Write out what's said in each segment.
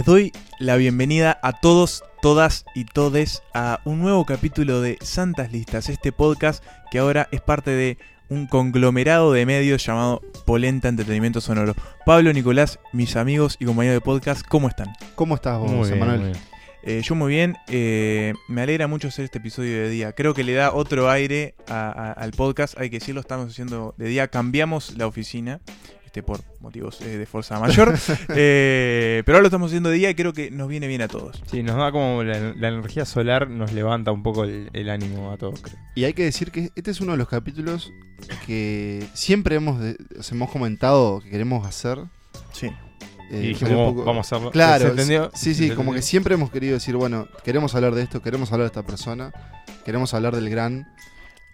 Les doy la bienvenida a todos, todas y todes a un nuevo capítulo de Santas Listas, este podcast que ahora es parte de un conglomerado de medios llamado Polenta Entretenimiento Sonoro. Pablo, Nicolás, mis amigos y compañeros de podcast, ¿cómo están? ¿Cómo estás vos, Muy bien, muy bien. Eh, yo muy bien, eh, me alegra mucho hacer este episodio de día. Creo que le da otro aire a- a- al podcast, hay que decirlo, estamos haciendo de día. Cambiamos la oficina, este por motivos eh, de fuerza mayor, eh, pero ahora lo estamos haciendo de día y creo que nos viene bien a todos. Sí, nos da como la, la energía solar, nos levanta un poco el, el ánimo a todos, creo. Y hay que decir que este es uno de los capítulos que siempre hemos, de- hemos comentado que queremos hacer. Sí. Eh, y dijimos, vamos, poco- vamos a hacerlo. Claro, ¿Se entendió? sí, sí, ¿Se como que siempre hemos querido decir, bueno, queremos hablar de esto, queremos hablar de esta persona, queremos hablar del gran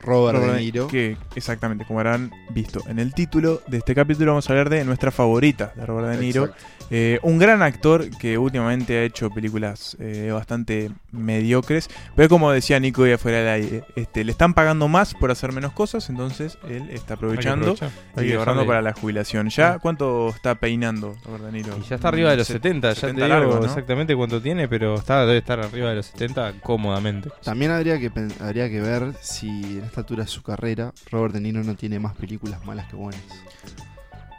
Robert, Robert De Niro. Que exactamente, como habrán visto en el título de este capítulo, vamos a hablar de nuestra favorita de Robert De Niro. Eh, un gran actor que últimamente ha hecho películas eh, bastante mediocres. Pero como decía Nico y afuera del aire, este, le están pagando más por hacer menos cosas, entonces él está aprovechando y ahorrando para la jubilación. ¿Ya Sí. cuánto está peinando Robert De Niro? Y ya está arriba de los Se- 70, ya te 70 digo exactamente cuánto tiene, pero está, debe estar arriba de los 70 cómodamente. También habría que, habría que ver si en esta altura de su carrera Robert De Niro no tiene más películas malas que buenas.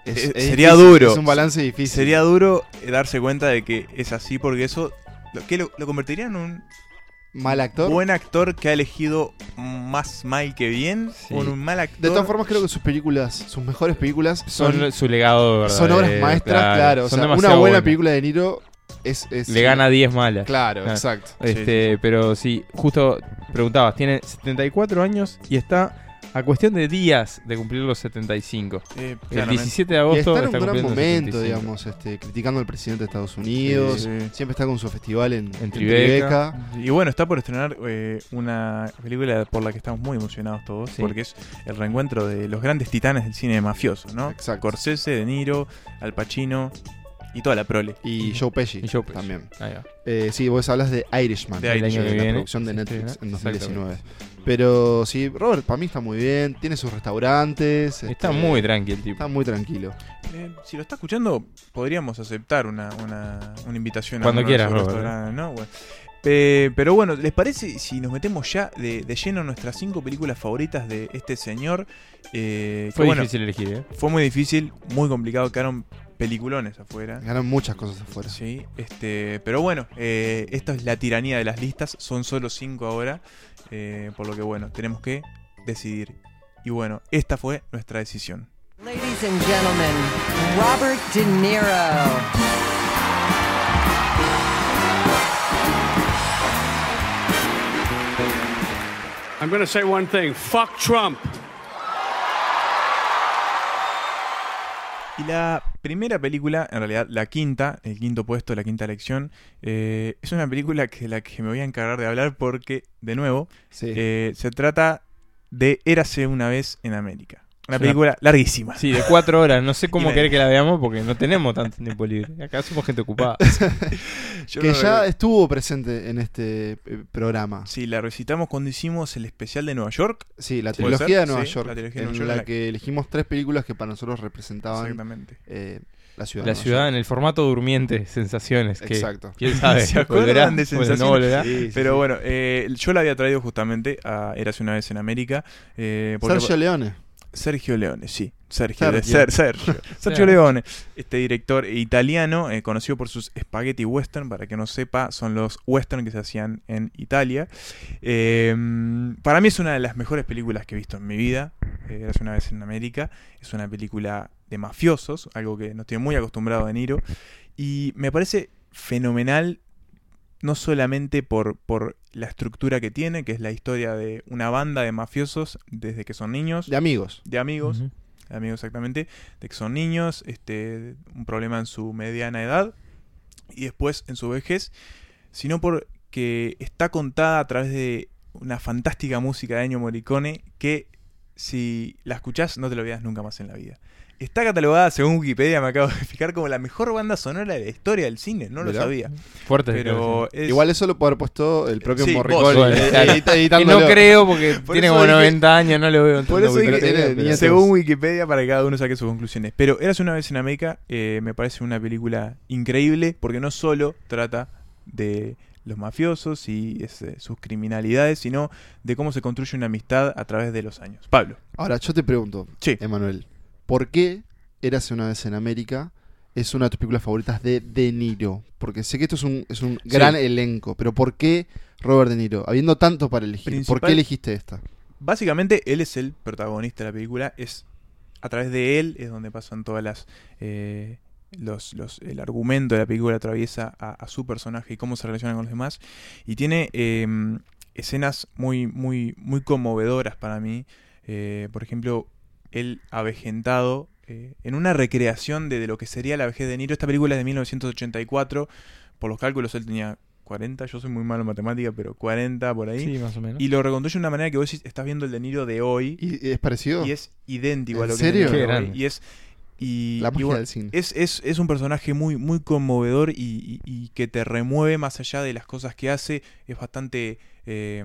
Es- Eh, es sería difícil, duro. Es un balance difícil. Sería duro eh, darse cuenta de que es así porque eso lo, que lo, lo convertiría en un mal actor. buen actor que ha elegido más mal que bien Sí. o en un mal actor. De todas formas, creo que sus películas, sus mejores películas Son, son, su legado, ¿verdad? son obras maestras, claro. O son sea, una buena buenas. película de Niro es. es- Le gana 10 malas. Claro, exacto. Este, pero sí, justo preguntabas, tiene 74 años y está a cuestión de días de cumplir los 75. Eh, El claramente. 17 de Y agosto está en un está gran momento, 75. digamos, este, criticando al presidente de Estados Unidos. Sí, sí. Siempre está con su festival en, En en Tribeca. Tribeca. Y bueno, está por estrenar eh, una película por la que estamos muy emocionados todos, Sí. porque es el reencuentro de los grandes titanes del cine mafioso, ¿no? Exacto. Scorsese, De Niro, Al Pacino y toda la prole. Y Joe Pesci, Y Joe Pesci. también. Ahí va. Eh, sí, vos hablas de Irishman, De el Irishman. año que de la viene. producción de Netflix sí, en ¿no? 2019. Pero sí, Robert para mí está muy bien, tiene sus restaurantes. Está este, muy tranqui el tipo. Está muy tranquilo. Eh, si lo está escuchando, podríamos aceptar una, una, una invitación Cuando a uno quieras, Robert, restaurantes, ¿no? Bueno. Eh, pero bueno, ¿les parece si nos metemos ya de, de lleno en nuestras cinco películas favoritas de este señor? Eh, que Fue bueno, difícil elegir, ¿eh? fue muy difícil, muy complicado, quedaron peliculones afuera. Ganan muchas cosas afuera. Sí, este, pero bueno, eh, esto es la tiranía de las listas, son solo cinco ahora, eh, por lo que bueno, tenemos que decidir. Y bueno, esta fue nuestra decisión. Ladies and gentlemen, Robert De Niro. I'm going to say one thing fuck Trump. Y la primera película, en realidad la quinta, el quinto puesto, la quinta elección, eh, es una película que la que me voy a encargar de hablar porque, de nuevo, Sí. eh, se trata de Érase una vez en América. Una película larguísima. Sí, de cuatro horas. No sé cómo querer que la veamos porque no tenemos tanto tiempo libre. Acá somos gente ocupada. Que no- ya estuvo presente en este eh, programa. Sí, la recitamos cuando hicimos el especial de Nueva York. Sí, la Sí, ¿puede trilogía de? Nueva Sí, York. la trilogía de en Nueva York, la la- que elegimos tres películas que para nosotros representaban Exactamente. eh, la ciudad. La de Nueva ciudad York. en el formato durmiente, sensaciones. Que, Exacto. ¿Quién sabe? ¿Se acuerdan ¿Volverá? de sensaciones? no volverá. Sí, sí, Pero sí. bueno, eh, yo la había traído justamente a Érase una vez en América. eh, Sergio Leone. Sergio Leone, sí. Sergio, de Sergio. Ser, Sergio. Sergio Leone, este director italiano, eh, conocido por sus spaghetti western, para que no sepa, son los western que se hacían en Italia. Eh, para mí es una de las mejores películas que he visto en mi vida. Eh, Érase una vez en América. Es una película de mafiosos, algo que no estoy muy acostumbrado de Niro. Y me parece fenomenal, no solamente por, por la estructura que tiene, que es la historia de una banda de mafiosos desde que son niños, De amigos. de amigos, Ujú. amigos exactamente, de que son niños, este, un problema en su mediana edad y después en su vejez, sino porque está contada a través de una fantástica música de Ennio Morricone que si la escuchás no te lo olvidas nunca más en la vida. Está catalogada según Wikipedia, me acabo de fijar, como la mejor banda sonora de la historia del cine. No lo sabía. Fuerte. Pero es- Igual eso lo puede haber puesto el propio Sí, Morricone. vos. eh, edit- Y no creo porque Por tiene como dije- 90 años, no lo veo. Por eso tiene Wikipedia, pero- nietos. según Wikipedia, para que cada uno saque sus conclusiones. Pero Eras una vez en América eh, me parece una película increíble porque no solo trata de los mafiosos y ese, sus criminalidades, sino de cómo se construye una amistad a través de los años. Pablo. Ahora, yo te pregunto, Sí. Emanuel, ¿por qué Érase una vez en América es una de tus películas favoritas de De Niro? Porque sé que esto es un, es un gran elenco, pero ¿por qué Robert De Niro? Habiendo tanto para elegir, ¿por qué elegiste esta? Básicamente, él es el protagonista de la película. Es a través de él es donde pasan todas las. eh, los, los- el argumento de la película atraviesa a, a su personaje y cómo se relaciona con los demás. Y tiene eh, escenas muy, muy, muy conmovedoras para mí. Eh, por ejemplo, él avejentado eh, en una recreación de, de lo que sería la vejez de Niro. Esta película es de 1984. Por los cálculos, él tenía 40. Yo soy muy malo en matemática, pero 40 por ahí. Sí, más o menos. Y lo reconstruye de una manera que vos estás viendo el De Niro de hoy ¿Y es parecido? y es idéntico a ¿En lo que serio? es hoy. grande. Y es y, La y bueno, del cine. es, es, es un personaje muy, muy conmovedor y, y- y que te remueve más allá de las cosas que hace. Es bastante eh,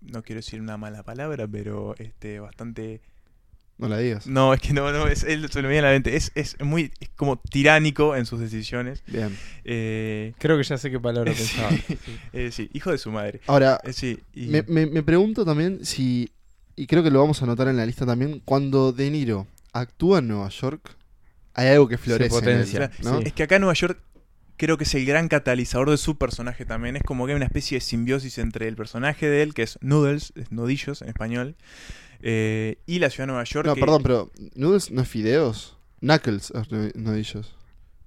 no quiero decir una mala palabra, pero este bastante No la digas. no, es que no, no, es, él se lo viene a la mente. Es, es muy es como tiránico en sus decisiones. Bien. Eh, Creo que ya sé qué palabra Sí. pensaba. eh, sí, hijo de su madre. Ahora, Eh, sí, y- me, me- me pregunto también si, y creo que lo vamos a anotar en la lista también, cuando De Niro actúa en Nueva York, hay algo que florece. en él, potencia, ¿no? sí. Es que acá en Nueva York creo que es el gran catalizador de su personaje también. Es como que hay una especie de simbiosis entre el personaje de él, que es Noodles, es nudillos en español, eh, y la ciudad de Nueva York. No, que- perdón, pero ¿Noodles no es fideos? Knuckles, es nu- nudillos.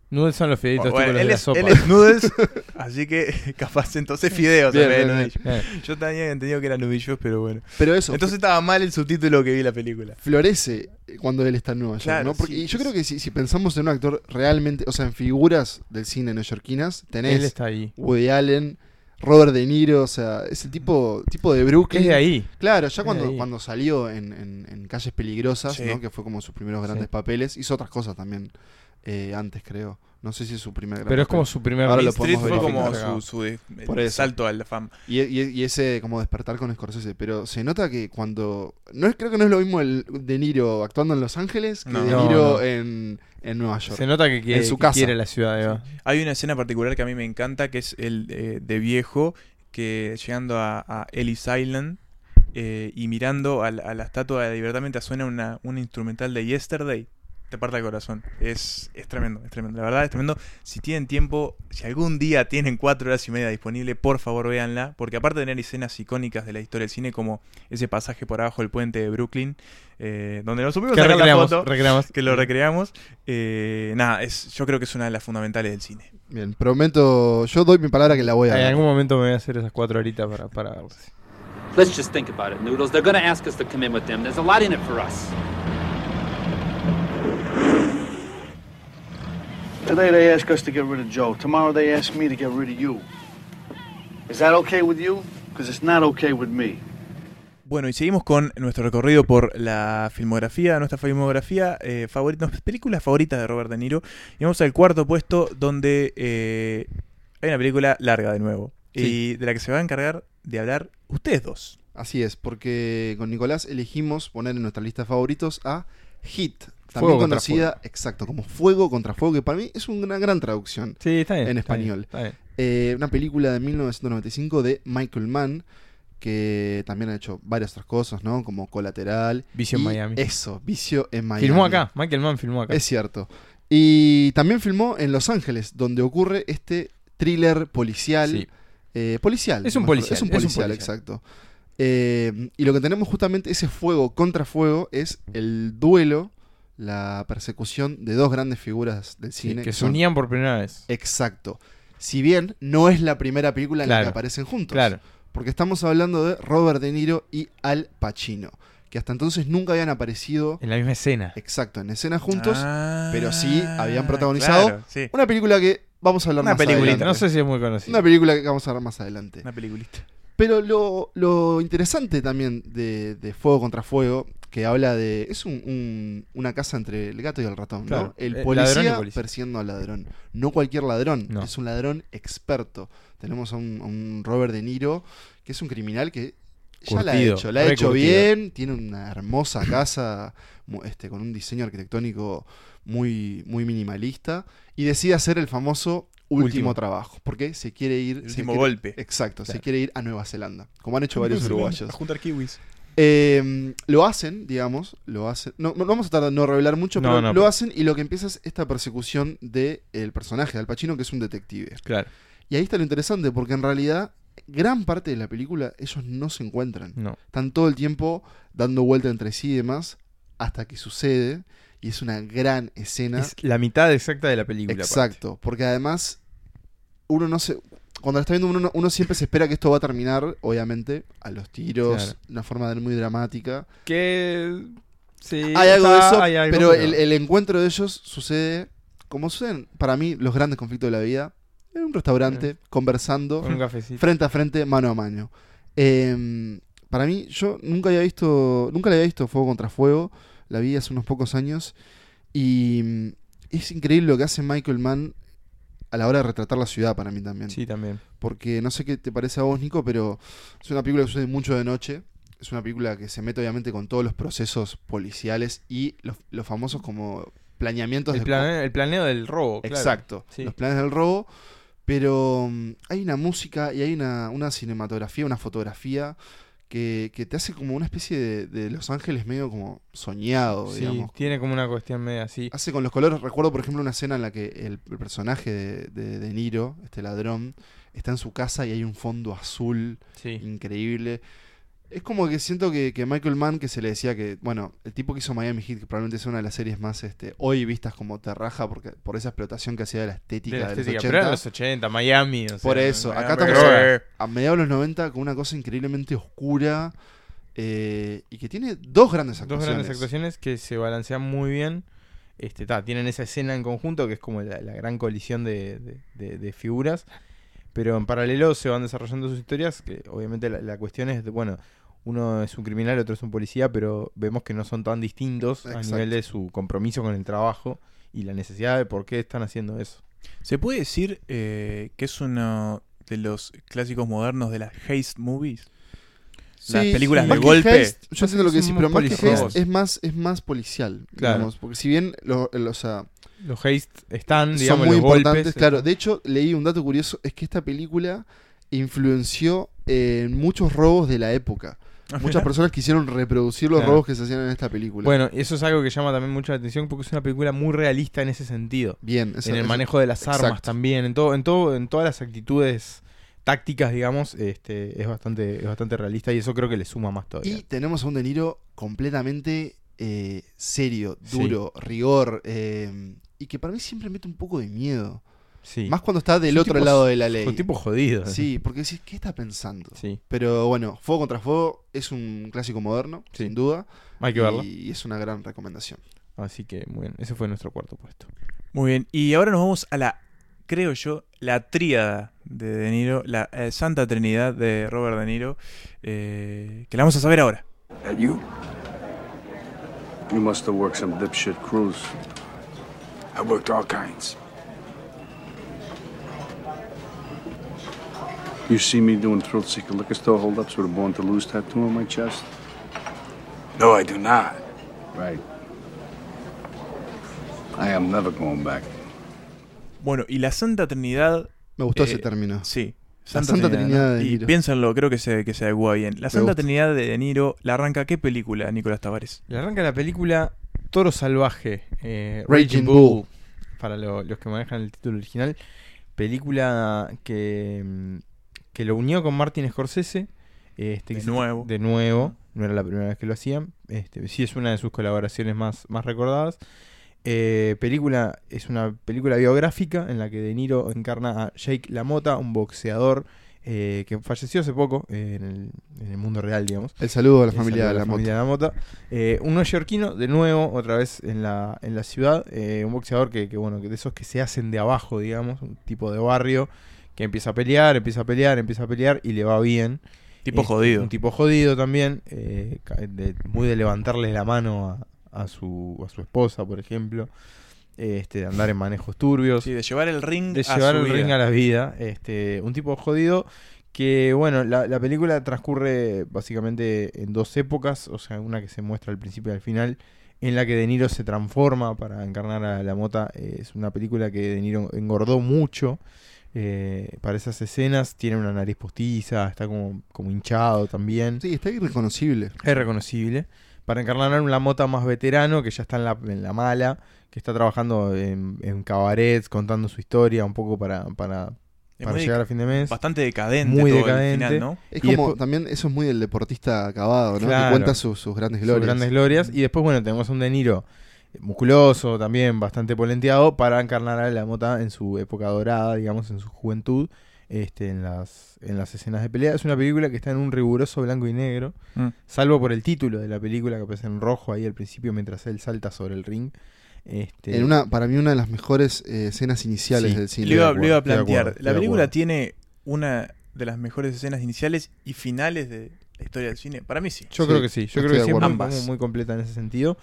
Noodles son los fideitos Bueno, él, de la es, sopa. él es Noodles, así que capaz entonces fideos Bien, bien, nudillos. Eh, Yo también había entendido que eran nudillos, pero bueno. Pero eso, Entonces estaba mal el subtítulo que vi la película. florece cuando él está en Nueva York, Claro, ¿no? Porque sí, yo creo que si, si pensamos en un actor realmente, o sea, en figuras del cine neoyorquinas, tenés él está ahí. Woody Allen, Robert De Niro, o sea, es el tipo, tipo de Brooklyn. Es de ahí. Claro, ya cuando, cuando salió en, en- en Calles Peligrosas, Sí. ¿no? que fue como sus primeros grandes Sí. papeles, hizo otras cosas también eh, antes, creo. No sé si es su primer gran Pero es papel. como su primer Ahora lo. Street podemos fue como verificar. su, su de- Por eso. salto a la fama. Y, y- y ese como despertar con Scorsese, pero se nota que cuando... no es Creo que no es lo mismo el De Niro actuando en Los Ángeles que No. De No, Niro no. En, en Nueva York. Se nota que quiere, En su que casa. quiere la ciudad de Eva. Hay una escena particular que a mí me encanta, que es el eh, de viejo, que llegando a, a Ellis Island eh, y mirando a, la- a la estatua de la libertad mientras suena una, una instrumental de Yesterday, te parte el corazón. Es, es tremendo, es tremendo. La verdad es tremendo. Si tienen tiempo, si algún día tienen cuatro horas y media disponible, por favor véanla, porque aparte de tener escenas icónicas de la historia del cine, como ese pasaje por abajo del puente de Brooklyn, eh, donde nos subimos Que a sacar la recreamos, foto, recreamos. que lo recreamos, eh, nada, es, yo creo que es una de las fundamentales del cine. Bien, prometo... Yo doy mi palabra que la voy a En algún momento me voy a hacer esas cuatro horitas para, para Let's just think about it, Noodles. They're gonna ask us to come in with them. There's a lot in it for us. Today they ask us to get rid of Joe. Tomorrow they ask me to get rid of you. Is that okay with you? Because it's not okay with me. Bueno, y seguimos con nuestro recorrido por la filmografía, nuestra filmografía eh, favorita, nuestras películas favoritas de Robert De Niro. Y vamos al cuarto puesto donde eh, hay una película larga de nuevo. Sí. Y de la que se va a encargar de hablar ustedes dos. Así es, porque con Nicolás elegimos poner en nuestra lista de favoritos a Hit, también Fuego conocida, exacto, como Fuego contra Fuego, que para mí es una gran traducción. Sí, está bien. En está bien, español. está bien. Eh, una película de 1995 de Michael Mann, que también ha hecho varias otras cosas, ¿no? Como Colateral. Vicio en Miami. Eso, Vicio en Miami. Filmó acá. Michael Mann filmó acá. Es cierto. Y también filmó en Los Ángeles, donde ocurre este thriller policial. Sí. eh, policial. Es un policial, Es un es un policial, policial. exacto. Eh, y lo que tenemos justamente, ese fuego contra fuego, es el duelo, la persecución de dos grandes figuras del Sí, cine. que se unían por primera vez. Exacto. Si bien no es la primera película en la que aparecen juntos. Claro. Porque estamos hablando de Robert De Niro y Al Pacino. Que hasta entonces nunca habían aparecido En la misma escena. exacto en escena juntos. Ah, pero sí habían protagonizado claro, sí. Una película que vamos a hablar Una más peliculita, adelante. No sé si es muy conocido. Una película que vamos a hablar más adelante. Una peliculita. Pero lo, lo interesante también de, de Fuego contra Fuego que habla de. Es un, un- una casa entre el gato y el ratón, Claro, ¿no? El eh, y policía, policía. persiguiendo al ladrón. No cualquier ladrón, No. es un ladrón experto. Tenemos a un, a un Robert De Niro, que es un criminal que ya la ha hecho. La ha hecho curtido. bien, tiene una hermosa casa mu- este, con un diseño arquitectónico muy, muy minimalista. Y decide hacer el famoso último, Último. trabajo. Porque se quiere ir. El último quiere- golpe. Exacto, se quiere ir a Nueva Zelanda. Como han hecho varios uruguayos. A juntar kiwis. Eh, lo hacen, digamos, lo hacen. No, no vamos a de no revelar mucho, No, pero no, lo hacen y lo que empieza es esta persecución del personaje de Al Pacino, que es un detective. Claro. Y ahí está lo interesante, porque en realidad, gran parte de la película, ellos no se encuentran. No. Están todo el tiempo dando vuelta entre sí y demás, hasta que sucede. Y es una gran escena. Es la mitad exacta de la película. aparte. Exacto, porque además uno no se cuando la está viendo uno, no- uno siempre se espera que esto va a terminar, obviamente, a los tiros, Claro. de una forma muy dramática. Que. Sí. hay algo de eso, hay algo, pero el, el encuentro de ellos sucede como suceden para mí los grandes conflictos de la vida, en un restaurante, conversando, Con un cafecito. frente a frente, mano a mano. Eh, para mí, yo nunca había visto, nunca le había visto Fuego contra Fuego, la vi hace unos pocos años y mm, es increíble lo que hace Michael Mann a la hora de retratar la ciudad para mí también. Sí, también. Porque no sé qué te parece a vos, Nico, pero es una película que sucede mucho de noche. Es una película que se mete obviamente con todos los procesos policiales y los, los famosos como planeamientos El, de plane- el planeo del robo. claro. Exacto, Sí. los planes del robo. Pero mm, hay una música y hay una, una cinematografía, una fotografía que, que te hace como una especie de, de Los Ángeles medio como soñado, Sí, digamos. tiene como una cuestión media así. Hace con los colores, recuerdo por ejemplo una escena en la que el, el personaje de, de, de Niro, este ladrón, está en su casa y hay un fondo azul Sí. increíble. Es como que siento que, que Michael Mann, que se le decía que, bueno, el tipo que hizo Miami Heat, que probablemente es una de las series más este, hoy vistas como terraja, porque por esa explotación que hacía de la estética De de, la los estética, 80. pero eran los 80, Miami. o sea, Por eso, acá estamos pero- a, a mediados de los 90 con una cosa increíblemente oscura eh, y que tiene dos grandes Dos actuaciones. grandes actuaciones que se balancean muy bien. Este, ta, tienen esa escena en conjunto que es como la, la gran colisión de, de- de- de figuras. Pero en paralelo se van desarrollando sus historias. Que obviamente la, la cuestión es, de, bueno, uno es un criminal, otro es un policía, pero vemos que no son tan distintos a nivel de su compromiso con el trabajo y la necesidad de por qué están haciendo eso. ¿Se puede decir eh, que es uno de los clásicos modernos de las heist movies? Las Sí, películas sí. de Más golpe. Heist, yo entiendo lo que decís, pero más que policías. Heist es más, es más policial, Claro. digamos, porque si bien lo- el- o sea, Los haste están, son digamos, muy los importantes, golpes, claro, de hecho leí un dato curioso, es que esta película influenció en muchos robos de la época. Muchas personas quisieron reproducir los Claro. robos que se hacían en esta película. Bueno, eso es algo que llama también mucho la atención porque es una película muy realista en ese sentido. bien, eso- en el manejo de las armas exacto. también, en todo, en todo, en todas las actitudes tácticas, digamos, este, es bastante, es bastante realista y eso creo que le suma más todavía. Y tenemos a un De Niro completamente eh, serio, Sí. duro, rigor, eh, y que para mí siempre mete un poco de miedo. Sí. Más cuando está del otro tipo- lado de la ley. un tipo jodido. Sí, porque decís, ¿qué está pensando? Sí. Pero bueno, Fuego contra Fuego es un clásico moderno, Sí. sin duda. Hay que verlo. Y es una gran recomendación. Así que muy bien, ese fue nuestro cuarto puesto. Muy bien. Y ahora nos vamos a la, creo yo, la tríada de De Niro, la eh, Santa Trinidad de Robert De Niro, eh, que la vamos a saber ahora. You? You must have worked some dipshit cruise. I worked all kinds. You see me doing thrill seeker liquor store holdups with a born to lose tattoo on my chest? No, I do not. Right. I am never going back. Bueno, y la Santa Trinidad, Me gustó Eh, ese término. sí. La Santa Trinidad de Y Niro. piénsenlo, creo que se, que se adecua bien. La Santa. Trinidad de De Niro la arranca qué película, Nicolás Tavares? Le arranca la película Toro Salvaje, eh, Raging Raging Bull. Bull, para lo- los que manejan el título original. Película que, mm, que lo unió con Martin Scorsese. Este, De nuevo. De nuevo, no era la primera vez que lo hacían. Este, sí es una de sus colaboraciones más, más recordadas. Eh, película es una película biográfica en la que De Niro encarna a Jake LaMotta, un boxeador eh, que falleció hace poco eh, en, el, en el mundo real, digamos. El saludo a la familia saludo de la, moto. familia Lamota. Eh, un neoyorquino, de nuevo, otra vez en la, en la ciudad. eh, un boxeador que, que, bueno, que de esos que se hacen de abajo, digamos. Un tipo de barrio que empieza a pelear, empieza a pelear, empieza a pelear y le va bien. Tipo jodido. Un tipo jodido también, eh, de- muy de levantarle la mano a, a su, a su esposa, por ejemplo. Este, de andar en manejos turbios. Sí, de llevar el ring de a llevar su el vida. ring a la vida. Este, un tipo jodido que, bueno, la, la película transcurre básicamente en dos épocas, o sea, una que se muestra al principio y al final, en la que De Niro se transforma para encarnar a la mota. Eh, es una película que De Niro engordó mucho. Eh, para esas escenas tiene una nariz postiza, está como, como hinchado también. Sí, está irreconocible. Es reconocible. Para encarnar a un Lamota más veterano, que ya está en la, en la mala, que está trabajando en, en cabarets, contando su historia un poco para, para, para llegar a fin de mes. Bastante decadente Muy todo decadente. el final, ¿no? Es Y como después- también, eso es muy del deportista acabado, ¿no? Claro. Que cuenta sus, sus grandes sus glorias. grandes glorias. Y después, bueno, tenemos a un De Niro musculoso, también bastante polenteado, para encarnar a la mota en su época dorada, digamos, en su juventud, este, en, las, en las escenas de pelea. Es una película que está en un riguroso blanco y negro, Mm. salvo por el título de la película, que aparece en rojo ahí al principio mientras él salta sobre el ring. Este, En una, para mí, una de las mejores eh, escenas iniciales Sí. del cine. Le iba, de iba a de plantear. acuerdo, la película tiene una de las mejores escenas iniciales y finales de la historia del cine. Para mí sí. Yo Sí, creo que sí, yo creo que Ambas. muy- muy completa en ese sentido.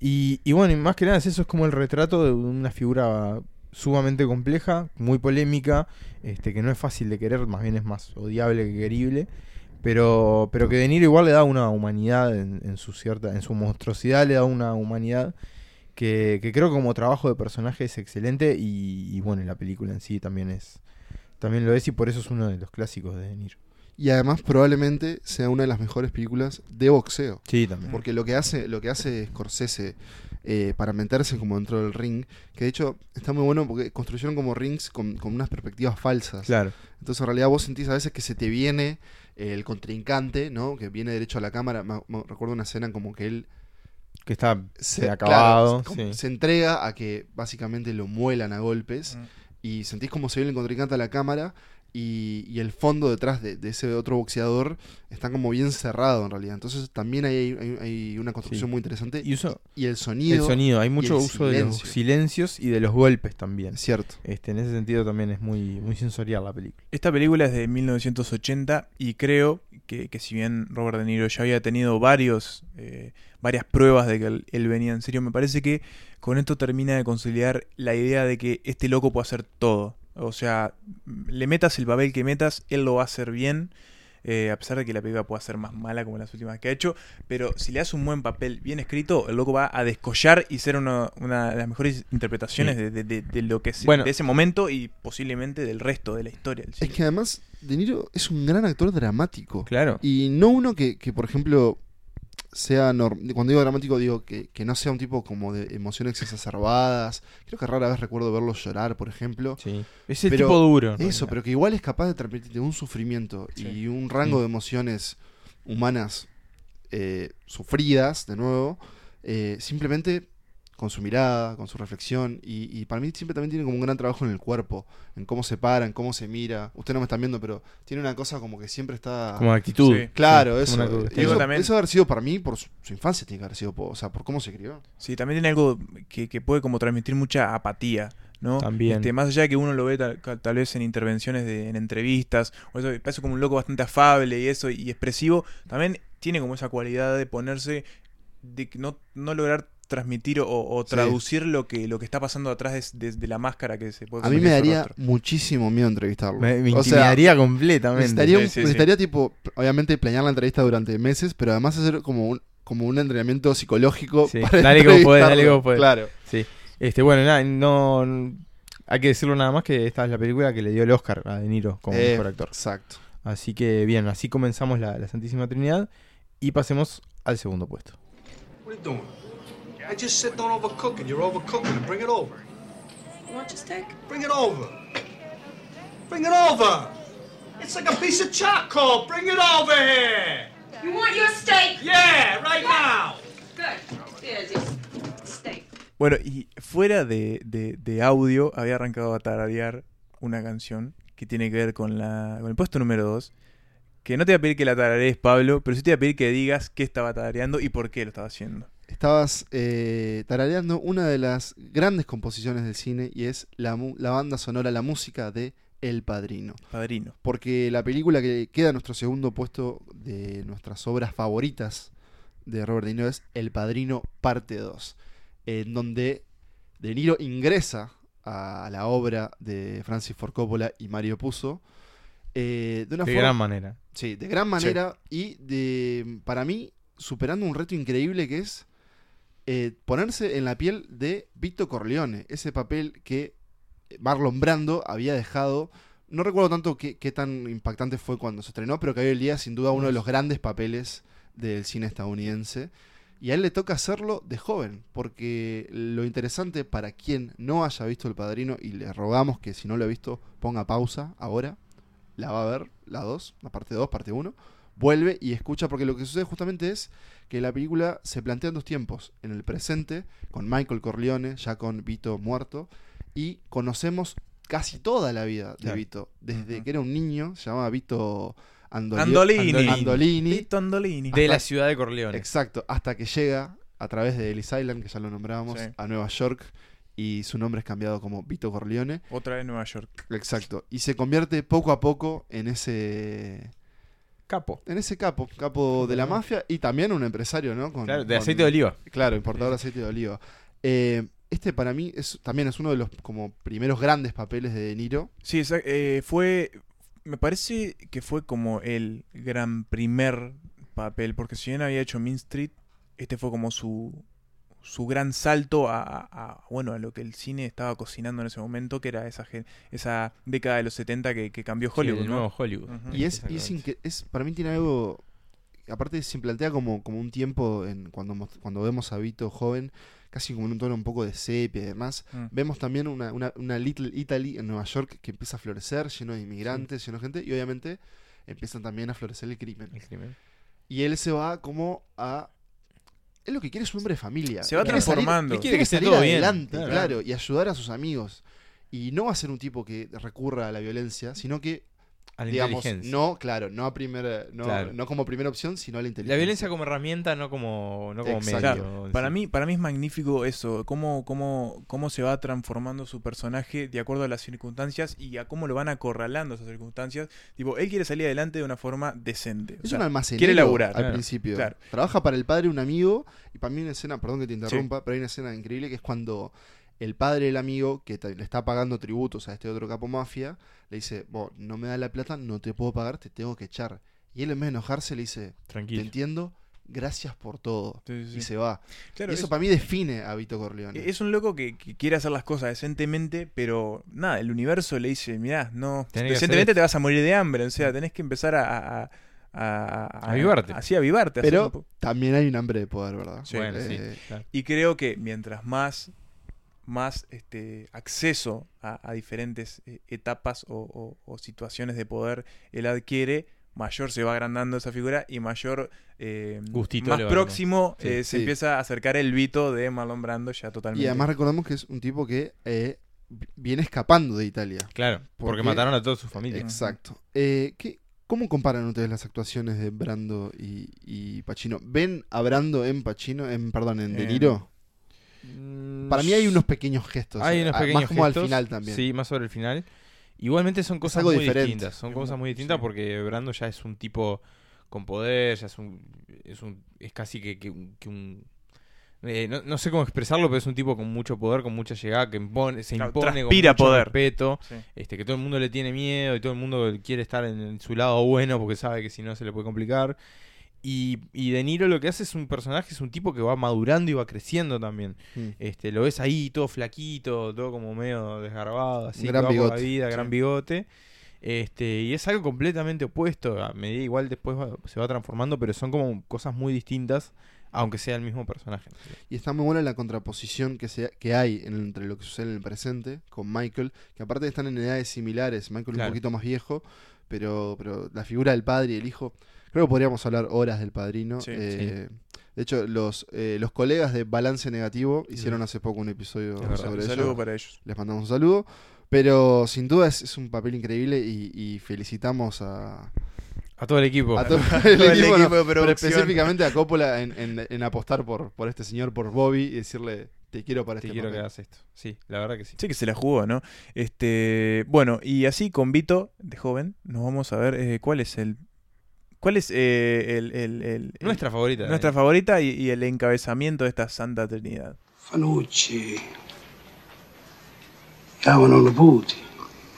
Y, bueno, y más que nada es eso, es como el retrato de una figura sumamente compleja, muy polémica, este, que no es fácil de querer, más bien es más odiable que querible. Pero, pero que De Niro igual le da una humanidad en, su cierta, en su monstruosidad le da una humanidad que, que creo como trabajo de personaje es excelente y, y bueno, la película en sí también es, también lo es y por eso es uno de los clásicos de De Niro. Y además, probablemente sea una de las mejores películas de boxeo. Sí, también. Porque lo que hace, lo que hace Scorsese eh, para meterse como dentro del ring, que de hecho está muy bueno porque construyeron como rings con, con unas perspectivas falsas. Claro. Entonces en realidad vos sentís a veces que se te viene el contrincante, ¿no? Que viene derecho a la cámara. Me, me recuerdo una escena como que él Que está se, acabado. claro, como sí. se entrega a que básicamente lo muelan a golpes Mm. y sentís como se viene el contrincante a la cámara y, y el fondo detrás de, de ese otro boxeador está como bien cerrado en realidad. Entonces también hay, hay- hay una construcción Sí. muy interesante Y uso y el sonido, el sonido, hay mucho uso de los silencio. silencios y de los golpes también. cierto. Este, en ese sentido también es muy, muy sensorial la película. Esta película es de 1980 y creo que, que si bien Robert De Niro ya había tenido varios, eh, varias pruebas de que él, él venía en serio, me parece que con esto termina de conciliar la idea de que este loco puede hacer todo. O sea, le metas el papel que metas, él lo va a hacer bien. eh, a pesar de que la película pueda ser más mala como las últimas que ha hecho, pero si le das un buen papel bien escrito, el loco va a descollar y ser una, una de las mejores interpretaciones Sí. de, de- de- de lo que es, Bueno. de ese momento y posiblemente del resto de la historia del Es que además De Niro es un gran actor dramático. Claro. Y no uno que, que, por ejemplo, sea cuando digo dramático digo que, que no sea un tipo como de emociones exacerbadas. Creo que rara vez recuerdo verlo llorar, por ejemplo. Sí. Ese Pero tipo duro. Eso, realidad. pero que igual es capaz de transmitirte un sufrimiento y un rango Mm. de emociones humanas eh, sufridas, de nuevo, eh, simplemente con su mirada, con su reflexión. Y, y para mí siempre también tiene como un gran trabajo en el cuerpo, en cómo se para, en cómo se mira. Ustedes no me están viendo, pero tiene una cosa como que siempre está... Como actitud. Sí. Claro, Sí, eso. actitud. eso, también- eso haber sido para mí, por su, su infancia tiene que haber sido, o sea, por cómo se crió. Sí, también tiene algo que, que puede como transmitir mucha apatía, ¿no? También. Este, más allá de que uno lo ve tal, vez en intervenciones, de, en entrevistas, o eso, parece como un loco bastante afable y eso, y expresivo, también tiene como esa cualidad de ponerse, de que no, no lograr transmitir o, o Sí. traducir lo que lo que está pasando atrás de, de- de la máscara que se puede A mí me daría rostro. muchísimo miedo entrevistarlo. Me, me O sea, intimidaría completamente. Necesitaría, un- Sí, sí, sí. necesitaría, tipo, obviamente planear la entrevista durante meses, pero además hacer como un, como un entrenamiento psicológico. Sí, para dale como podés, dale como podés. Claro. Sí. Este, bueno, nada, no, hay que decirlo nada más que esta es la película que le dio el Oscar a De Niro como Eh, mejor actor. Exacto. Así que bien, así comenzamos la, la Santísima Trinidad y pasemos al segundo puesto. Doing? I just said don't overcook it. You're overcooking it. Bring it over. Want your steak? Bring it over. Bring it over. It's like a piece of charcoal. Bring it over here. You want your steak? Yeah, right now. Good. Here's your steak. Bueno, y fuera de, de- de audio, había arrancado a tararear una canción que tiene que ver con, la, con el puesto número 2. Que no te voy a pedir que la tararees, Pablo, pero sí te voy a pedir que digas qué estaba tarareando y por qué lo estaba haciendo. Estabas eh, tarareando una de las grandes composiciones del cine y es la, mu- la banda sonora, la música de El Padrino. Padrino. Porque la película que queda en nuestro segundo puesto de nuestras obras favoritas de Robert De Niro es El Padrino Parte 2, en donde De Niro ingresa a la obra de Francis Ford Coppola y Mario Puzo eh, de una De forma gran manera. Sí, de gran manera y de, para mí, superando un reto increíble que es eh, ponerse en la piel de Vito Corleone, ese papel que Marlon Brando había dejado. No recuerdo tanto qué, qué tan impactante fue cuando se estrenó, pero que hoy en día, sin duda, uno de los grandes papeles del cine estadounidense. Y a él le toca hacerlo de joven, porque lo interesante para quien no haya visto El Padrino, y le rogamos que si no lo ha visto, ponga pausa ahora, la va a ver, la 2, la parte 2, parte 1, vuelve y escucha, porque lo que sucede justamente es que la película se plantea en dos tiempos, en el presente, con Michael Corleone, ya con Vito muerto, y conocemos casi toda la vida de Claro. Vito, desde que era un niño, se llamaba Vito Andoli- Andolini. Andolini. Vito Andolini. De la ciudad de Corleone. Exacto, hasta que llega a través de Ellis Island, que ya lo nombramos, Sí. a Nueva York y su nombre es cambiado como Vito Corleone. Otra vez Nueva York. Exacto, y se convierte poco a poco en ese Capo. en ese capo, capo de la mafia y también un empresario, ¿no? Con- Claro, de con- aceite de oliva. Claro, importador de aceite de oliva. Eh, este para mí es también es uno de los como primeros grandes papeles de De Niro. Sí, esa- eh, fue. Me parece que fue como el gran primer papel, porque si bien había hecho Mean Street, este fue como su, su gran salto a, a- a, bueno, a lo que el cine estaba cocinando en ese momento, que era esa, esa década de los 70 que, que cambió Sí, Hollywood. el ¿no? nuevo Hollywood. Ujú. Y es, y es, es para mí tiene algo aparte se plantea como, como un tiempo en cuando cuando vemos a Vito joven casi como en un tono un poco de sepia y demás Mm. vemos también una, una, una Little Italy en Nueva York que empieza a florecer lleno de inmigrantes lleno de gente y obviamente empiezan también a florecer el crimen El crimen. y él se va como a él lo que quiere es un hombre de familia Se va Quiere salir- transformando. quiere, Quiere que esté salir todo bien, adelante claro. claro y ayudar a sus amigos y no va a ser un tipo que recurra a la violencia sino que A la digamos, inteligencia. no, claro, no a primera, no, Claro. no como primera opción, sino a la inteligencia. La violencia como herramienta, no como, no como medio. Para sí. mí, para mí es magnífico eso, cómo, cómo, cómo se va transformando su personaje de acuerdo a las circunstancias y a cómo lo van acorralando esas circunstancias. Tipo, él quiere salir adelante de una forma decente. O Es sea, un almacenero quiere laburar. al claro, principio. claro. Trabaja para el padre un amigo. Y para mí una escena, perdón que te interrumpa, pero hay una escena increíble que es cuando el padre del amigo, que le está pagando tributos a este otro capo mafia, le dice, vos no me da la plata, no te puedo pagar, te tengo que echar. Y él en vez de enojarse le dice, te Tranquilo. entiendo, gracias por todo. Sí, sí, Y se va. Claro, y eso es- para mí define a Vito Corleone. Es un loco que, que quiere hacer las cosas decentemente, pero nada, el universo le dice, mirá, no, Tenés que hacer decentemente esto". te vas a morir de hambre, o sea, tenés que empezar a... a, a- a- a- Avivarte. Así, avivarte. pero también hay un hambre de poder, ¿verdad? Sí. Bueno, sí. Eh, claro. Y creo que mientras más, más este, acceso a, a diferentes eh, etapas o, o- o situaciones de poder él adquiere, mayor se va agrandando esa figura y mayor, eh, Gustito más próximo Sí, eh, se empieza a acercar el Vito de Marlon Brando ya totalmente. Y además recordamos que es un tipo que eh, viene escapando de Italia. Claro, ¿Por porque mataron a toda su familia. Exacto. Eh, ¿qué- ¿Cómo comparan ustedes las actuaciones de Brando y, y Pacino? ¿Ven a Brando en Pacino, en, perdón, en De Eh, Niro? Mm, Para mí hay unos pequeños gestos. Hay unos ah, pequeños Más como gestos, al final también. Sí, más sobre el final. Igualmente son cosas algo muy diferente. distintas. Son cosas muy- distintas sí. porque Brando ya es un tipo con poder, ya es un. Es, un, es casi que, que un. que un- eh, no, no sé cómo expresarlo, pero es un tipo con mucho poder, con mucha llegada, que impone, se Claro, impone con mucho poder. respeto, Sí. este, que todo el mundo le tiene miedo y todo el mundo quiere estar en, en su lado bueno porque sabe que si no se le puede complicar. Y, y De Niro lo que hace es un personaje, es un tipo que va madurando y va creciendo también. Mm. Este, lo ves ahí todo flaquito, todo como medio desgarbado, así, gran por la bigote. vida, Sí. gran bigote. Este, y es algo completamente opuesto. A medida igual después va- se va transformando, pero son como cosas muy distintas, aunque sea el mismo personaje. Y está muy buena la contraposición que, se, que hay en- entre lo que sucede en el presente con Michael, que aparte están en edades similares. Michael Claro. un poquito más viejo, pero, pero la figura del padre y el hijo. Creo que podríamos hablar horas del padrino. Sí, Eh, De hecho, los, eh, los colegas de Balance Negativo hicieron hace poco un episodio Es sobre Un eso. saludo para ellos. Les mandamos un saludo. Pero sin duda es, es un papel increíble y, y felicitamos a, A todo el equipo. a todo el, Todo el equipo, equipo no, de pero específicamente a Coppola en, en- en apostar por, por este señor, por Bobby, y decirle te quiero para Te este quiero que papel. hagas esto. Sí, la verdad que sí. Sí que se la jugó, ¿no? Este, bueno, y así con Vito, de joven, nos vamos a ver eh, cuál es el... ¿Cuál es eh, el, el- el- Nuestra favorita. el- nuestra eh. favorita y, y el encabezamiento de esta Santa Trinidad? Fanucci.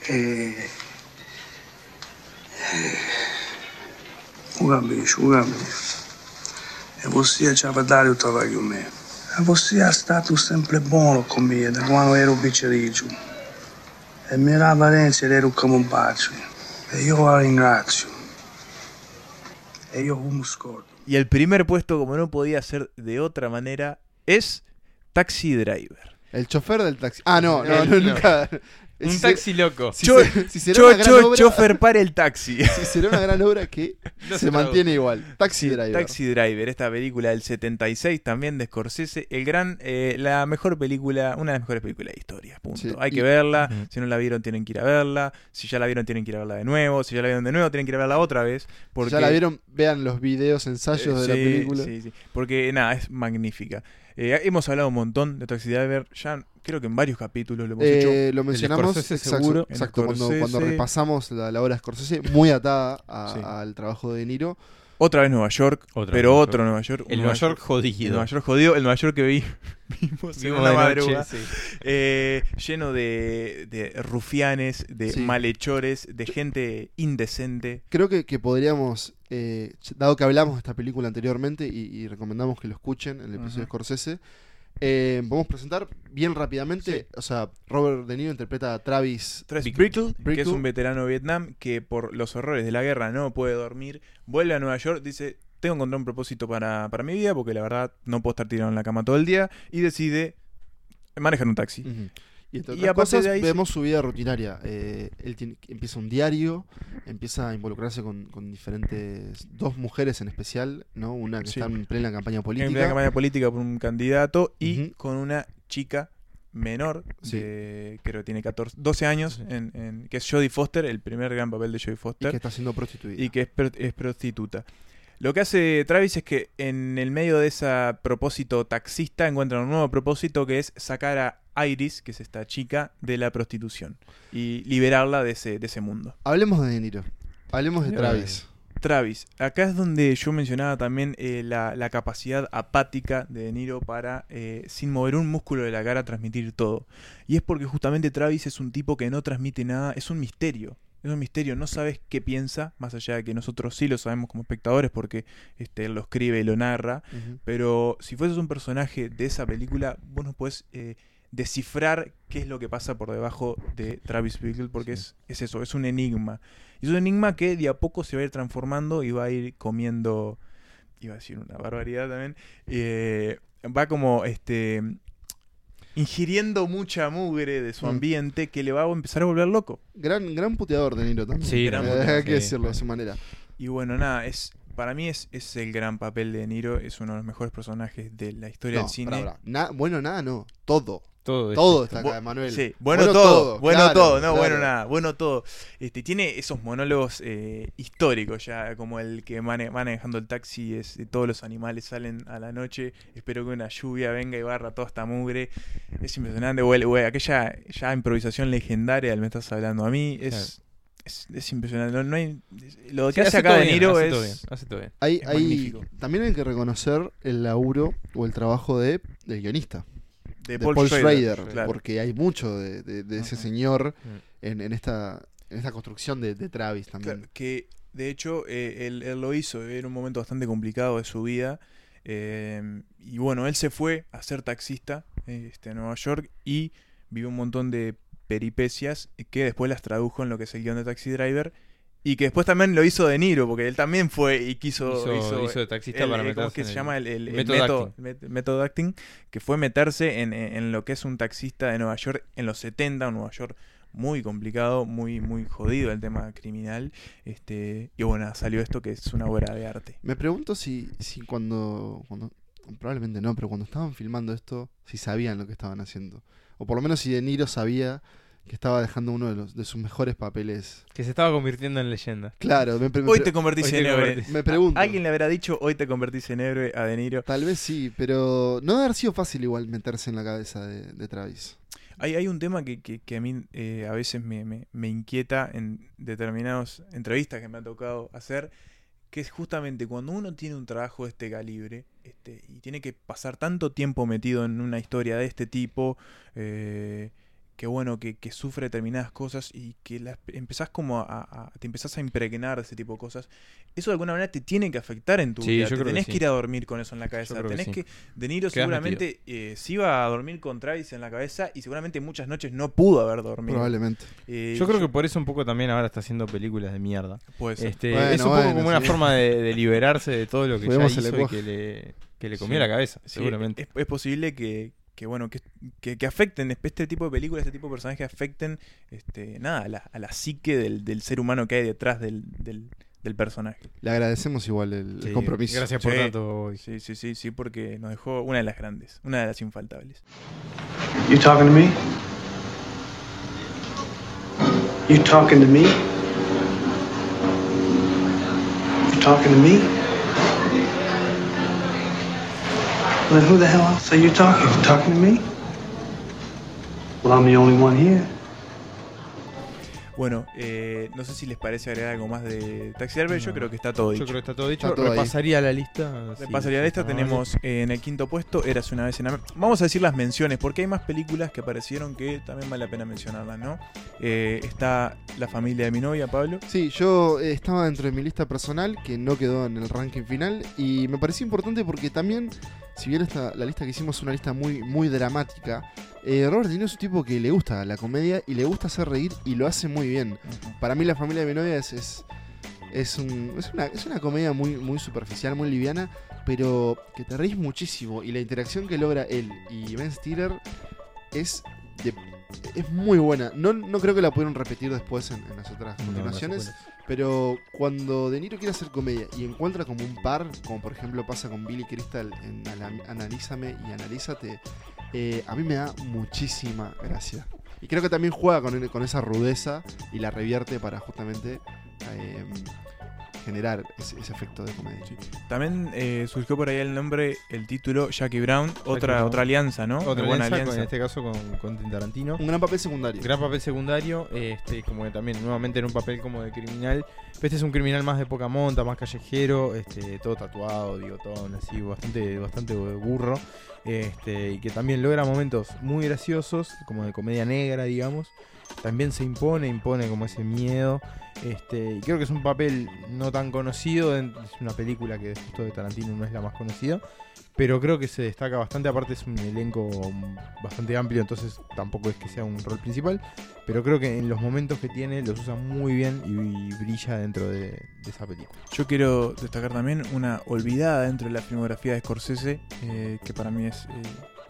E... Un cambio, un cambio. E você ci ha dato il travaglio con me. E você è stato sempre buono con me da quando ero picciriccio. E mi era Valencia ed ero come un pazzo. E io la ringrazio. E come scordo. Y el primer puesto, como no podía ser de otra manera, es Taxi Driver. El chofer del taxi. Ah, no, no, El- no, no. nunca. Un Si taxi loco. Si, Cho- se- si será Cho, una gran cho, obra, chofer para el taxi. si será una gran obra que No se se mantiene igual. Taxi Driver. Taxi Driver, esta película del 76 también de Scorsese, el gran, eh, la mejor película, una de las mejores películas de historia, punto. Sí, Hay y- que verla, si no la vieron tienen que ir a verla, si ya la vieron tienen que ir a verla de nuevo, si ya la vieron de nuevo tienen que ir a verla otra vez, porque Ya la vieron, vean los videos, ensayos Eh, de la sí, película. sí, sí. Porque nada, es magnífica. Eh, hemos hablado un montón de Taxi Driver, ya creo que en varios capítulos lo hemos hecho. Eh, lo mencionamos Scorsese exacto, seguro. El exacto, cuando, repasamos la, la obra de Scorsese, muy atada a- Sí. al trabajo de De Niro. Otra vez Nueva York, Otra pero Nueva otro York. Nueva York. El Nueva York jodido. El Nueva York jodido, el Nueva York que vi, vimos en una sí. Eh, lleno de, de rufianes, de Sí. malhechores, de gente indecente. Creo que, que podríamos, eh, dado que hablamos de esta película anteriormente y, y recomendamos que lo escuchen, el episodio de. Scorsese, eh, vamos a presentar bien rápidamente. O sea, Robert De Niro interpreta a Travis. Travis Bickle, que es un veterano de Vietnam que por los horrores de la guerra no puede dormir, vuelve a Nueva York, dice, tengo que encontrar un propósito para, para mi vida porque la verdad no puedo estar tirado en la cama todo el día y decide manejar un taxi. Y entre otras cosas, de ahí vemos su vida rutinaria. Eh, él tiene- empieza un diario, empieza a involucrarse con, con diferentes. dos mujeres en especial, ¿no? Una que Sí. está en plena campaña política. En plena campaña política por un candidato y con una chica menor, Sí. de- creo que tiene 14, 12 años, en, en- que es Jodie Foster, el primer gran papel de Jodie y Foster. que está siendo prostituida. y que es, es prostituta. Lo que hace Travis es que en el medio de ese propósito taxista encuentra un nuevo propósito que es sacar a Iris, que es esta chica, de la prostitución y liberarla de ese, de ese mundo. Hablemos de De Niro. Hablemos de Travis. Travis, acá es donde yo mencionaba también eh, la, la capacidad apática de De Niro para, eh, sin mover un músculo de la cara, transmitir todo. Y es porque justamente Travis es un tipo que no transmite nada, es un misterio. Es un misterio, no sabes qué piensa, más allá de que nosotros sí lo sabemos como espectadores porque este, él lo escribe y lo narra. Pero si fueses un personaje de esa película, vos no podés eh, descifrar qué es lo que pasa por debajo de Travis Bickle, porque es, es eso, es un enigma. Y es un enigma que de a poco se va a ir transformando y va a ir comiendo, iba a decir una barbaridad también, eh, va como este ingiriendo mucha mugre de su Mm. ambiente que le va a empezar a volver loco. Gran, gran puteador De Niro también. Sí, gran hay puteador, que sí. decirlo de esa manera. Y bueno, nada, es para mí es, es el gran papel de Niro, es uno de los mejores personajes de la historia No, del cine. Na- bueno, nada, no. Todo. Todo, Todo está acá, Emanuel. Sí, bueno, todo, bueno claro, todo, no, claro. bueno nada, bueno todo. Este, tiene esos monólogos eh, históricos ya, como el que mane- manejando el taxi, es de todos los animales salen a la noche, espero que una lluvia venga y barra toda esta mugre. Es impresionante, güey, güey, aquella ya improvisación legendaria del me estás hablando a mí, es, es, es impresionante. No, no hay, lo que Sí, hace hace acá todo de Niro es... todo bien, hace todo bien. Hay, Es hay- magnífico. también hay que reconocer el laburo o el trabajo de, del guionista, De, de Paul, Schrader, claro. porque hay mucho de, de- de ese señor Mm. en, en esta, en esta construcción de, Travis también. Claro, que de hecho eh, él, él lo hizo, era un momento bastante complicado de su vida. eh, y bueno, él se fue a ser taxista eh, este, a Nueva York y vivió un montón de peripecias que después las tradujo en lo que es el guion de Taxi Driver. Y que después también lo hizo De Niro, porque él también fue y quiso. Hizo- hizo de taxista el- para eh, ¿Cómo es meterse que en se llama? El, el- el método método, acting. que fue meterse en, en- en lo que es un taxista de Nueva York en los 70, un Nueva York muy complicado, muy, muy jodido el tema criminal. Este, y bueno, salió esto que es una obra de arte. Me pregunto si, si cuando, cuando. Probablemente no, pero cuando estaban filmando esto, si sabían lo que estaban haciendo. O por lo menos si De Niro sabía que estaba dejando uno de, los, de sus mejores papeles. Que se estaba convirtiendo en leyenda. Claro, me, Hoy te convertís hoy en héroe. me pregunto. Alguien le habrá dicho, hoy te convertís en héroe a De Niro. Tal vez sí, pero no debe haber sido fácil igual meterse en la cabeza de, de Travis. Hay, hay un tema que, que- que a mí eh, a veces me, me- me inquieta en determinadas entrevistas que me ha tocado hacer, que es justamente cuando uno tiene un trabajo de este calibre este, y tiene que pasar tanto tiempo metido en una historia de este tipo, eh, que bueno, que, que sufre determinadas cosas y que las empezás como a, a- te empezás a impregnar de ese tipo de cosas, eso de alguna manera te tiene que afectar en tu Sí, vida. yo Te creo que tenés sí. que ir a dormir con eso en la cabeza. creo que Tenés sí. que, De Niro Quedás seguramente eh, se iba a dormir con Travis en la cabeza y seguramente muchas noches no pudo haber dormido. Probablemente. Eh, Yo creo que por eso un poco también ahora está haciendo películas de mierda. puede ser. Este, Bueno, es un poco bueno, como una forma de, de liberarse de todo lo que ya Juguemos el hizo y que le, que le comió Sí. la cabeza, Sí, seguramente. Es, es posible que, que, bueno, que, que, que afecten este tipo de películas, este tipo de personajes afecten este, nada, a la, a la psique del, del ser humano que hay detrás del, del, del personaje. Le agradecemos igual el, compromiso. Gracias por Sí. tanto. Bobby. Sí, sí, sí, sí, porque nos dejó una de las grandes, una de las infaltables. You talking to me? You talking to me? You talking to me? Well, then who the hell else are you talking? You talking to me? Well, I'm the only one here. Bueno, eh, no sé si les parece agregar algo más de Taxi Driver, yo creo que está todo Yo dicho. creo que está todo dicho. Está todo ahí. Repasaría la lista. sí, Repasaría la sí, lista, está tenemos eh, en el quinto puesto, Eras una vez en América. Vamos a decir las menciones, porque hay más películas que aparecieron que también vale la pena mencionarlas, ¿no? Eh, está La familia de mi novia, Pablo. Sí, yo eh, estaba dentro de mi lista personal, que no quedó en el ranking final, y me pareció importante porque también, si bien esta, la lista que hicimos es una lista muy, muy dramática, eh, Robert De Niro es un tipo que le gusta la comedia y le gusta hacer reír y lo hace muy bien. Para mí la familia de mi novia es, es, es, un- es una, es una comedia muy, muy superficial, muy liviana, pero que te reís muchísimo, y la interacción que logra él y Ben Stiller es... de- es muy buena. No, no creo que la pudieron repetir después en, en las otras No, continuaciones. las. Pero cuando De Niro quiere hacer comedia y encuentra como un par, como por ejemplo pasa con Billy Crystal en Ana- Analízame y Analízate, eh, a mí me da muchísima gracia. Y creo que también juega con, con esa rudeza y la revierte para justamente eh, generar ese, ese efecto de comedia. También eh, surgió por ahí el nombre, el título Jackie Brown, otra, Brown. otra alianza, ¿no? Otra buena alianza, alianza. con- en este caso con Quentin Tarantino. Un gran papel secundario. Gran papel secundario, este, como que también nuevamente en un papel como de criminal. Pero este es un criminal más de poca monta, más callejero, este, todo tatuado, bigotón, así, bastante, bastante burro. Este, y que también logra momentos muy graciosos, como de comedia negra, digamos. También se impone, impone como ese miedo. Este, y creo que es un papel no tan conocido, es una película que justo de Tarantino no es la más conocida. Pero creo que se destaca bastante, aparte es un elenco bastante amplio, entonces tampoco es que sea un rol principal. Pero creo que en los momentos que tiene los usa muy bien y, brilla dentro de, de esa película. Yo quiero destacar también una olvidada dentro de la filmografía de Scorsese, eh, que para mí es eh,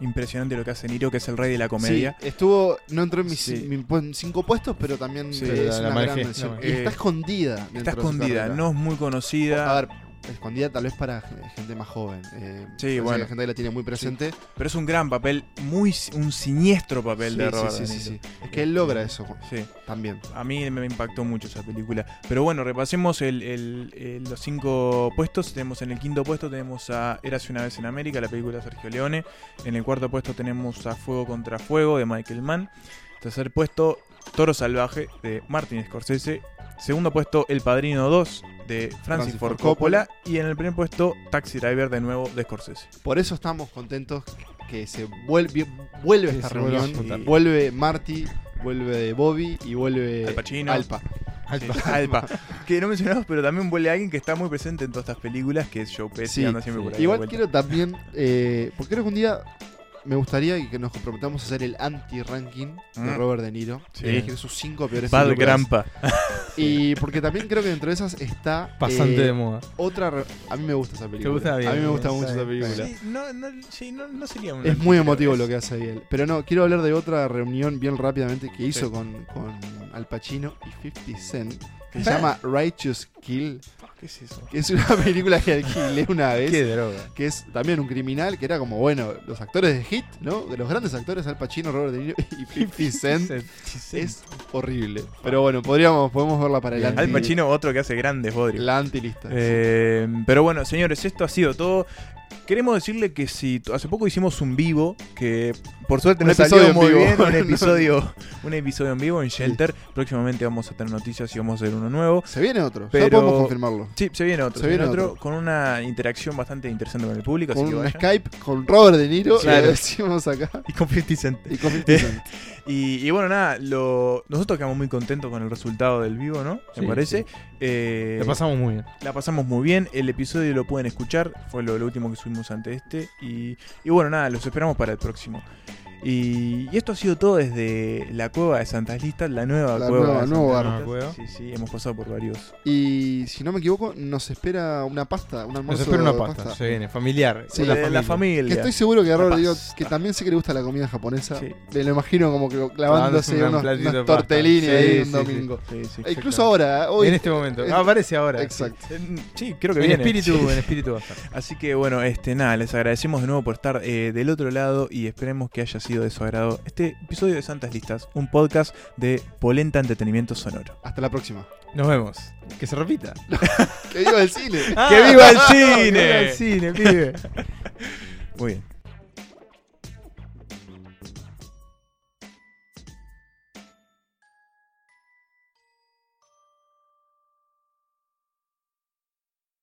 impresionante lo que hace Niro, que es el rey de la comedia. Sí, estuvo, no entró en mis Sí. mi- en cinco puestos, pero también Sí, es la- una gran mención. Eh, está escondida. Está escondida, no es muy conocida. A ver, escondida tal vez para ge- gente más joven. Eh, Sí, bueno. que gente que la tiene muy presente. Pero es un gran papel, muy un siniestro papel Sí, de Robert sí, sí, sí. Es que él logra eso Sí, también. a mí me impactó mucho esa película. Pero bueno, repasemos el- el- el- los cinco puestos. Tenemos en el quinto puesto tenemos a Érase una vez en América, la película de Sergio Leone. En el cuarto puesto tenemos a Fuego contra Fuego de Michael Mann. Tercer puesto, Toro Salvaje de Martin Scorsese. Segundo puesto, El Padrino 2 de Francis, Francis Ford Ford Coppola. Y en el primer puesto, Taxi Driver de nuevo de Scorsese. Por eso estamos contentos que se vuelve, vuelve Sí, esta se vuelve a reunión. Vuelve Marty, vuelve Bobby y vuelve Al Pacino. Alpa. Sí, Alpa. Que no mencionamos, pero también vuelve alguien que está muy presente en todas estas películas, que es Joe Pesci, Sí, anda siempre sí. por ahí. Igual quiero también, eh, porque creo que un día me gustaría que nos comprometamos a hacer el anti-ranking de Mm. Robert De Niro. Sí. Elegir sus cinco peores Bad películas. Grampa. Y porque también creo que dentro de esas está Bastante eh, de moda. otra. A mí me gusta esa película. gusta bien, a mí me gusta mucho esa película. Sí, no, no, sí, no, no sería una Es muy emotivo lo que hace ahí él. Pero no, quiero hablar de otra reunión bien rápidamente que hizo Sí. con, con Al Pacino y 50 Cent, que se llama Righteous Kill, ¿Qué es eso? que es una película que alquilé una vez. Qué droga. que es también un criminal, que era como, bueno, los actores de Hit, ¿no? De los grandes actores, Al Pacino, Robert De Niro y 50 Cent. Es horrible. Pero bueno, podríamos, podemos verla para el Al Pacino, otro que hace grandes bodrios. la antilista. Eh, pero bueno, señores, esto ha sido todo. Queremos decirle que si hace poco hicimos un vivo que por suerte Un salió muy bien, un episodio, un episodio en vivo en Shelter. Próximamente vamos a tener noticias y vamos a hacer uno nuevo. Se viene otro, Pero- ya podemos confirmarlo. Sí, se viene otro, Se se viene otro, otro. con una interacción bastante interesante con el público, Con así que un. Skype con Robert De Niro, Claro. le decimos acá. y con 50 Cent. Y con 50 Cent. Y, y bueno, nada, lo, nosotros quedamos muy contentos con el resultado del vivo, ¿no? Sí, Me parece. sí. Eh, Lo pasamos muy bien. La pasamos muy bien, el episodio lo pueden escuchar, fue lo, lo último que subimos ante este. Y, y bueno, nada, los esperamos para el próximo. Y, y esto ha sido todo desde la cueva de Santas Listas, la nueva La cueva nueva- de nuevo Santas bar. Listas. Cueva. Sí, sí, hemos pasado por varios. Y si no me equivoco, nos espera una pasta, un Nos almuerzo espera una pasta, se viene, familiar. Sí, la familia. Que estoy seguro que a Robert digo, que también sé que le gusta la comida japonesa. Sí. Me lo imagino como que clavándose un unos, unos tortellini Sí, ahí un sí, domingo. Sí, sí. E incluso ahora, hoy. En este momento. Ah, aparece ahora. Exacto. Sí, creo que En viene. espíritu, Sí. en espíritu va a estar. Así que bueno, este nada, les agradecemos de nuevo por estar eh, del otro lado y esperemos que haya sido de su agrado este episodio de Santas Listas, un podcast de Polenta Entretenimiento Sonoro. Hasta la próxima. Nos vemos. Que se repita. Que viva el cine. ¡Que viva el ¡Que cine! viva el cine, pibe! Muy bien.